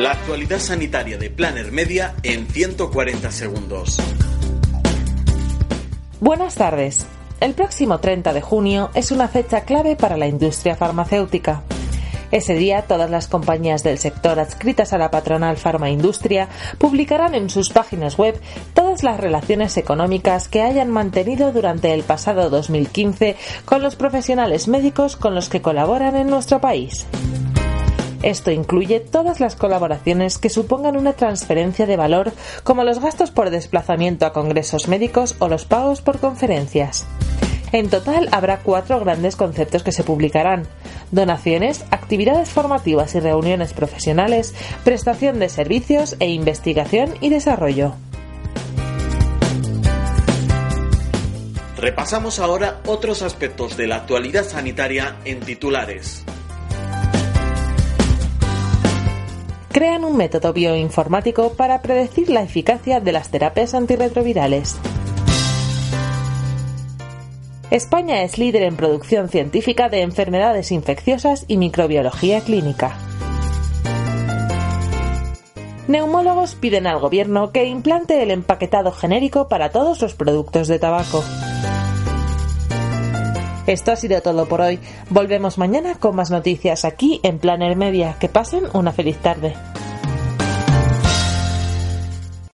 La actualidad sanitaria de Planner Media en 140 segundos. Buenas tardes. El próximo 30 de junio es una fecha clave para la industria farmacéutica. Ese día, todas las compañías del sector adscritas a la patronal Industria publicarán en sus páginas web todas las relaciones económicas que hayan mantenido durante el pasado 2015 con los profesionales médicos con los que colaboran en nuestro país. Esto incluye todas las colaboraciones que supongan una transferencia de valor, como los gastos por desplazamiento a congresos médicos o los pagos por conferencias. En total habrá cuatro grandes conceptos que se publicarán. Donaciones, actividades formativas y reuniones profesionales, prestación de servicios e investigación y desarrollo. Repasamos ahora otros aspectos de la actualidad sanitaria en titulares. Crean un método bioinformático para predecir la eficacia de las terapias antirretrovirales. España es líder en producción científica de enfermedades infecciosas y microbiología clínica. Neumólogos piden al gobierno que implante el empaquetado genérico para todos los productos de tabaco. Esto ha sido todo por hoy. Volvemos mañana con más noticias aquí en Planner Media. Que pasen una feliz tarde.